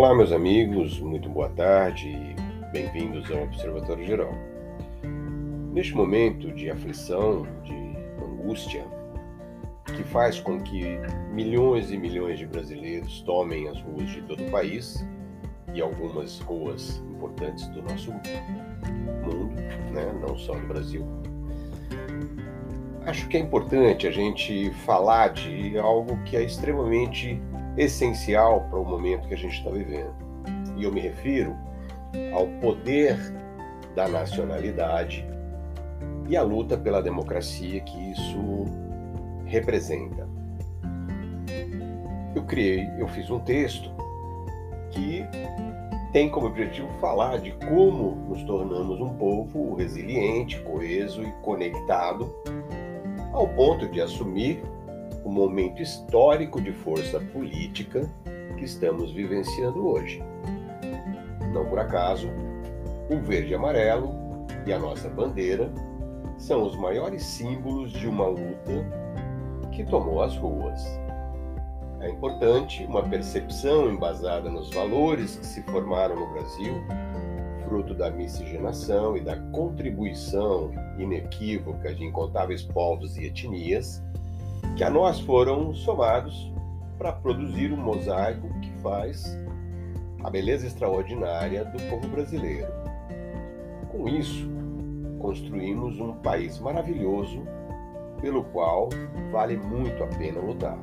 Olá, meus amigos, muito boa tarde e bem-vindos ao Observatório Geral. Neste momento de aflição, de angústia, que faz com que milhões e milhões de brasileiros tomem as ruas de todo o país e algumas ruas importantes do nosso mundo, né? não só no Brasil. Acho que é importante a gente falar de algo que é extremamente essencial para o momento que a gente está vivendo. E eu me refiro ao poder da nacionalidade e a luta pela democracia que isso representa. Eu criei, eu fiz um texto que tem como objetivo falar de como nos tornamos um povo resiliente, coeso e conectado, ao ponto de assumir o momento histórico de força política que estamos vivenciando hoje. Não por acaso, o verde e amarelo e a nossa bandeira são os maiores símbolos de uma luta que tomou as ruas. É importante uma percepção embasada nos valores que se formaram no Brasil, fruto da miscigenação e da contribuição inequívoca de incontáveis povos e etnias que a nós foram somados para produzir um mosaico que faz a beleza extraordinária do povo brasileiro. Com isso, construímos um país maravilhoso pelo qual vale muito a pena lutar.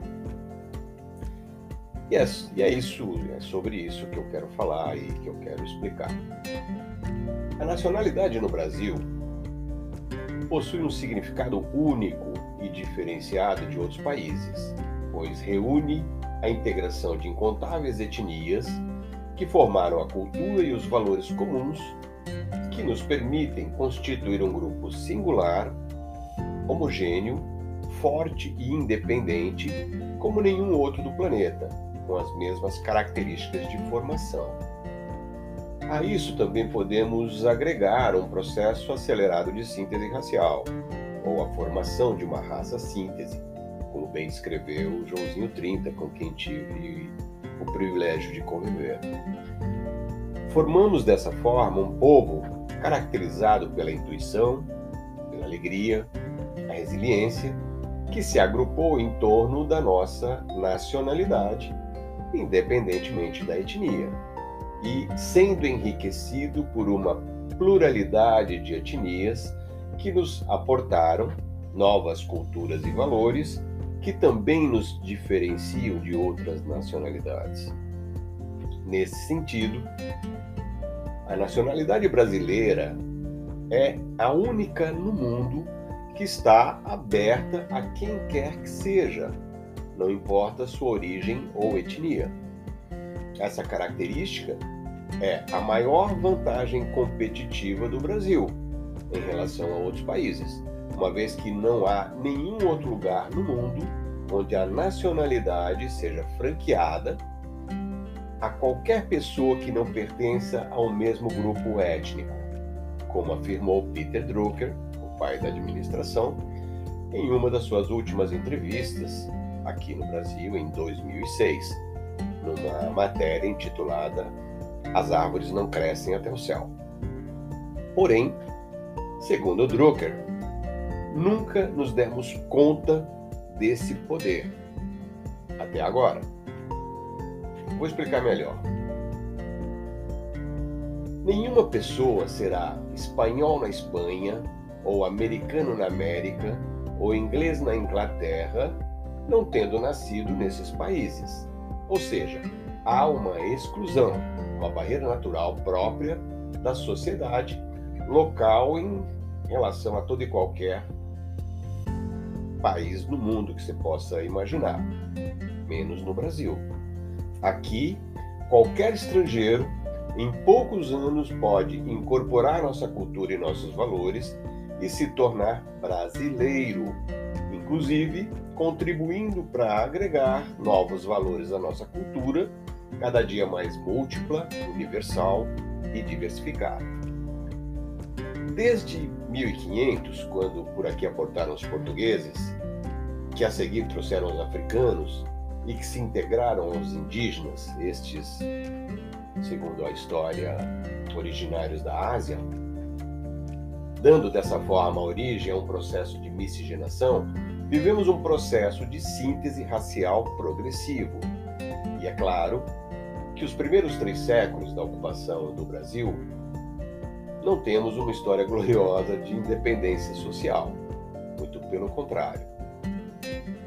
E é, e é isso, é sobre isso que eu quero falar e que eu quero explicar. A nacionalidade no Brasil possui um significado único e diferenciado de outros países, pois reúne a integração de incontáveis etnias que formaram a cultura e os valores comuns que nos permitem constituir um grupo singular, homogêneo, forte e independente como nenhum outro do planeta, com as mesmas características de formação. A isso também podemos agregar um processo acelerado de síntese racial, ou a formação de uma raça síntese, como bem escreveu Joãozinho 30, com quem tive o privilégio de conviver. Formamos dessa forma um povo caracterizado pela intuição, pela alegria, a resiliência, que se agrupou em torno da nossa nacionalidade, independentemente da etnia, e sendo enriquecido por uma pluralidade de etnias que nos aportaram novas culturas e valores que também nos diferenciam de outras nacionalidades. Nesse sentido, a nacionalidade brasileira é a única no mundo que está aberta a quem quer que seja, não importa sua origem ou etnia. Essa característica é a maior vantagem competitiva do Brasil em relação a outros países, uma vez que não há nenhum outro lugar no mundo onde a nacionalidade seja franqueada a qualquer pessoa que não pertença ao mesmo grupo étnico, como afirmou Peter Drucker, o pai da administração, em uma das suas últimas entrevistas aqui no Brasil em 2006, numa matéria intitulada As árvores não crescem até o céu. Porém, Segundo Drucker, nunca nos demos conta desse poder até agora. Vou explicar melhor. Nenhuma pessoa será espanhol na Espanha, ou americano na América, ou inglês na Inglaterra, não tendo nascido nesses países. Ou seja, há uma exclusão, uma barreira natural própria da sociedade local em relação a todo e qualquer país do mundo que você possa imaginar, menos no Brasil. Aqui, qualquer estrangeiro, em poucos anos, pode incorporar nossa cultura e nossos valores e se tornar brasileiro, inclusive contribuindo para agregar novos valores à nossa cultura, cada dia mais múltipla, universal e diversificada. Desde 1500, quando por aqui aportaram os portugueses, que a seguir trouxeram os africanos, e que se integraram aos indígenas, estes, segundo a história, originários da Ásia, dando dessa forma origem a um processo de miscigenação, vivemos um processo de síntese racial progressivo. E é claro que os primeiros três séculos da ocupação do Brasil não temos uma história gloriosa de independência social. Muito pelo contrário.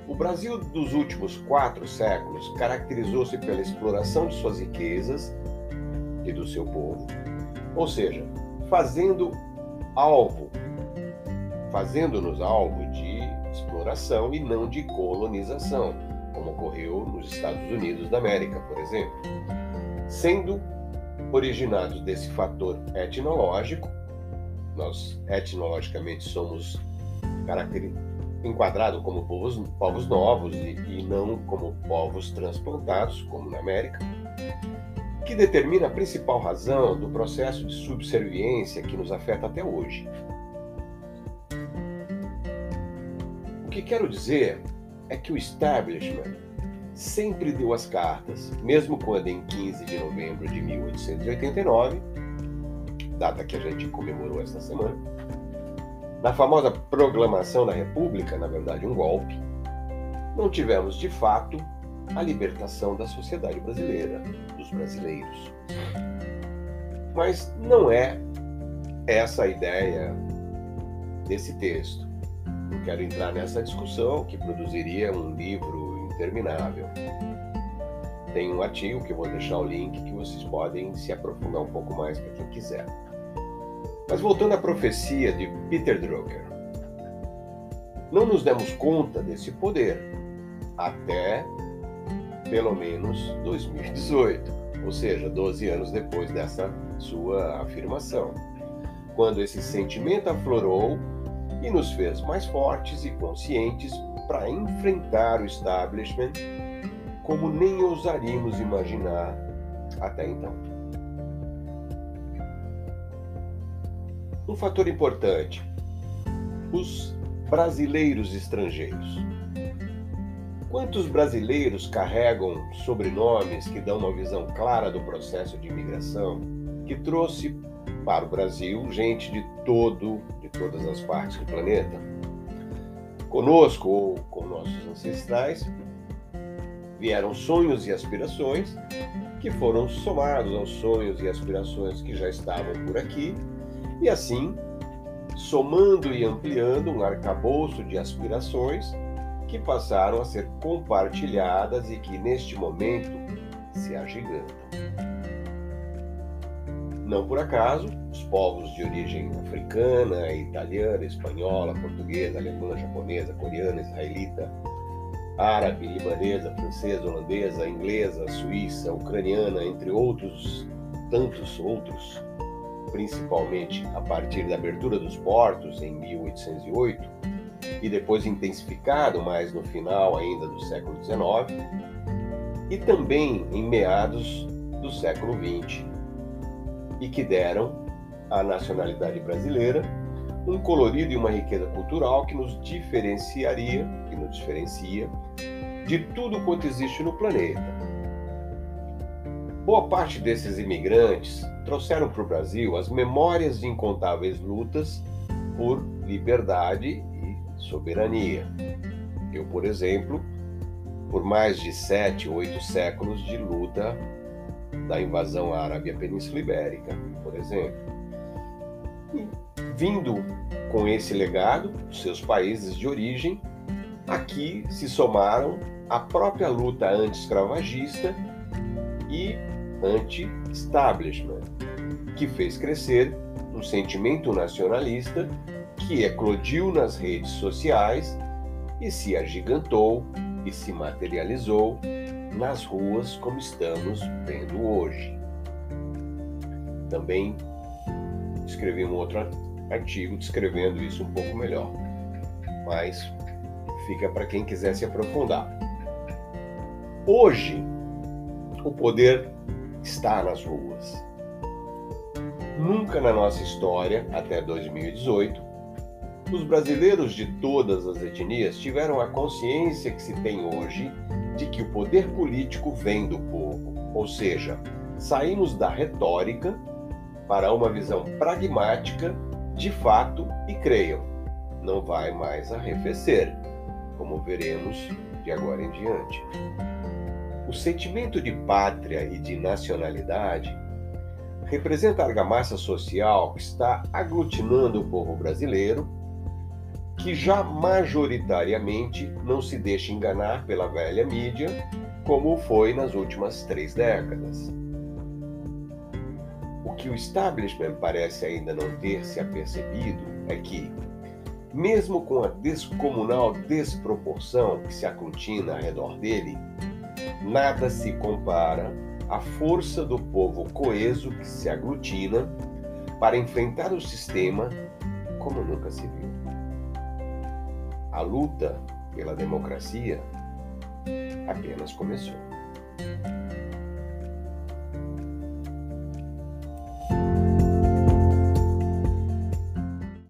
O Brasil dos últimos quatro séculos caracterizou-se pela exploração de suas riquezas e do seu povo, ou seja, fazendo alvo, fazendo-nos alvo de exploração e não de colonização, como ocorreu nos Estados Unidos da América, por exemplo. Sendo originados desse fator etnológico, nós etnologicamente somos caracterizados enquadrado como povos, povos novos e, e não como povos transplantados, como na América, que determina a principal razão do processo de subserviência que nos afeta até hoje. O que quero dizer é que o establishment sempre deu as cartas, mesmo quando em 15 de novembro de 1889, data que a gente comemorou esta semana, na famosa proclamação da República, na verdade um golpe, não tivemos de fato a libertação da sociedade brasileira, dos brasileiros. Mas não é essa a ideia desse texto. Não quero entrar nessa discussão que produziria um livro interminável. Tem um artigo que eu vou deixar o link que vocês podem se aprofundar um pouco mais para quem quiser. Mas voltando à profecia de Peter Drucker, não nos demos conta desse poder até pelo menos 2018, ou seja, 12 anos depois dessa sua afirmação, quando esse sentimento aflorou e nos fez mais fortes e conscientes para enfrentar o establishment como nem ousaríamos imaginar até então. Um fator importante: os brasileiros estrangeiros. Quantos brasileiros carregam sobrenomes que dão uma visão clara do processo de imigração que trouxe para o Brasil gente de todo, de todas as partes do planeta? Conosco ou com nossos ancestrais vieram sonhos e aspirações que foram somados aos sonhos e aspirações que já estavam por aqui e assim, somando e ampliando um arcabouço de aspirações que passaram a ser compartilhadas e que neste momento se agigantam. Não por acaso, os povos de origem africana, italiana, espanhola, portuguesa, alemã, japonesa, coreana, israelita, árabe, libanesa, francesa, holandesa, inglesa, suíça, ucraniana, entre outros tantos outros, principalmente a partir da abertura dos portos em 1808 e depois intensificado mais no final ainda do século XIX e também em meados do século XX e que deram à nacionalidade brasileira um colorido e uma riqueza cultural que nos diferenciaria e nos diferencia de tudo quanto existe no planeta. Boa parte desses imigrantes trouxeram para o Brasil as memórias de incontáveis lutas por liberdade e soberania. Eu, por exemplo, por mais de sete, oito séculos de luta da invasão árabe à Península Ibérica, por exemplo. E, vindo com esse legado, seus países de origem, aqui se somaram a própria luta anti-escravagista e anti-establishment, que fez crescer um sentimento nacionalista que eclodiu nas redes sociais e se agigantou e se materializou nas ruas como estamos vendo hoje. Também escrevi um outro artigo descrevendo isso um pouco melhor, mas fica para quem quiser se aprofundar. Hoje, o poder está nas ruas. Nunca na nossa história, até 2018, os brasileiros de todas as etnias tiveram a consciência que se tem hoje de que o poder político vem do povo, ou seja, saímos da retórica para uma visão pragmática de fato e creiam, não vai mais arrefecer, como veremos de agora em diante. O sentimento de pátria e de nacionalidade representa a argamassa social que está aglutinando o povo brasileiro, que já majoritariamente não se deixa enganar pela velha mídia, como foi nas últimas três décadas. O que o establishment parece ainda não ter se apercebido é que, mesmo com a descomunal desproporção que se aglutina ao redor dele, nada se compara à força do povo coeso que se aglutina para enfrentar o sistema como nunca se viu. A luta pela democracia apenas começou.